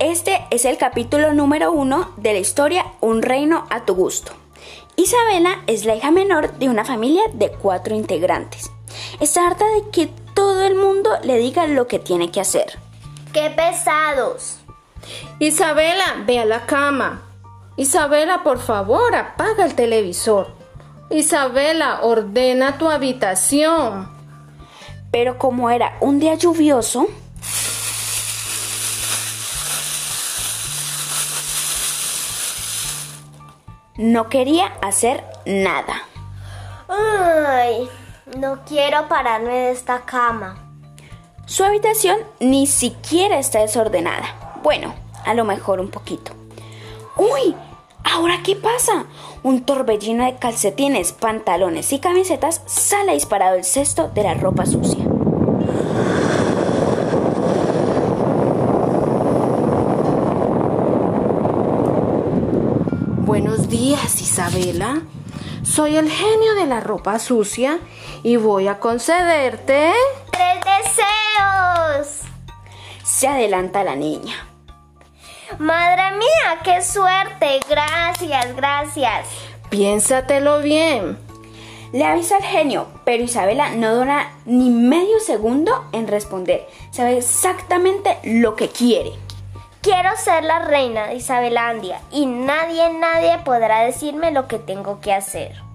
Este es el capítulo número uno de la historia Un reino a tu gusto. Isabela es la hija menor de una familia de cuatro integrantes. Está harta de que todo el mundo le diga lo que tiene que hacer. ¡Qué pesados! Isabela, ve a la cama. Isabela, por favor, apaga el televisor. Isabela, ordena tu habitación. Pero como era un día lluvioso, no quería hacer nada. Ay, no quiero pararme de esta cama. Su habitación ni siquiera está desordenada. Bueno, a lo mejor un poquito. ¡Uy! ¿Ahora qué pasa? Un torbellino de calcetines, pantalones y camisetas sale disparado el cesto de la ropa sucia. Buenos días, Isabela. Soy el genio de la ropa sucia y voy a concederte... ¡Tres deseos! Se adelanta la niña. Madre mía, qué suerte. Gracias, gracias. Piénsatelo bien. Le avisa al genio, pero Isabela no dura ni medio segundo en responder. Sabe exactamente lo que quiere. Quiero ser la reina de Isabelandia y nadie, nadie podrá decirme lo que tengo que hacer.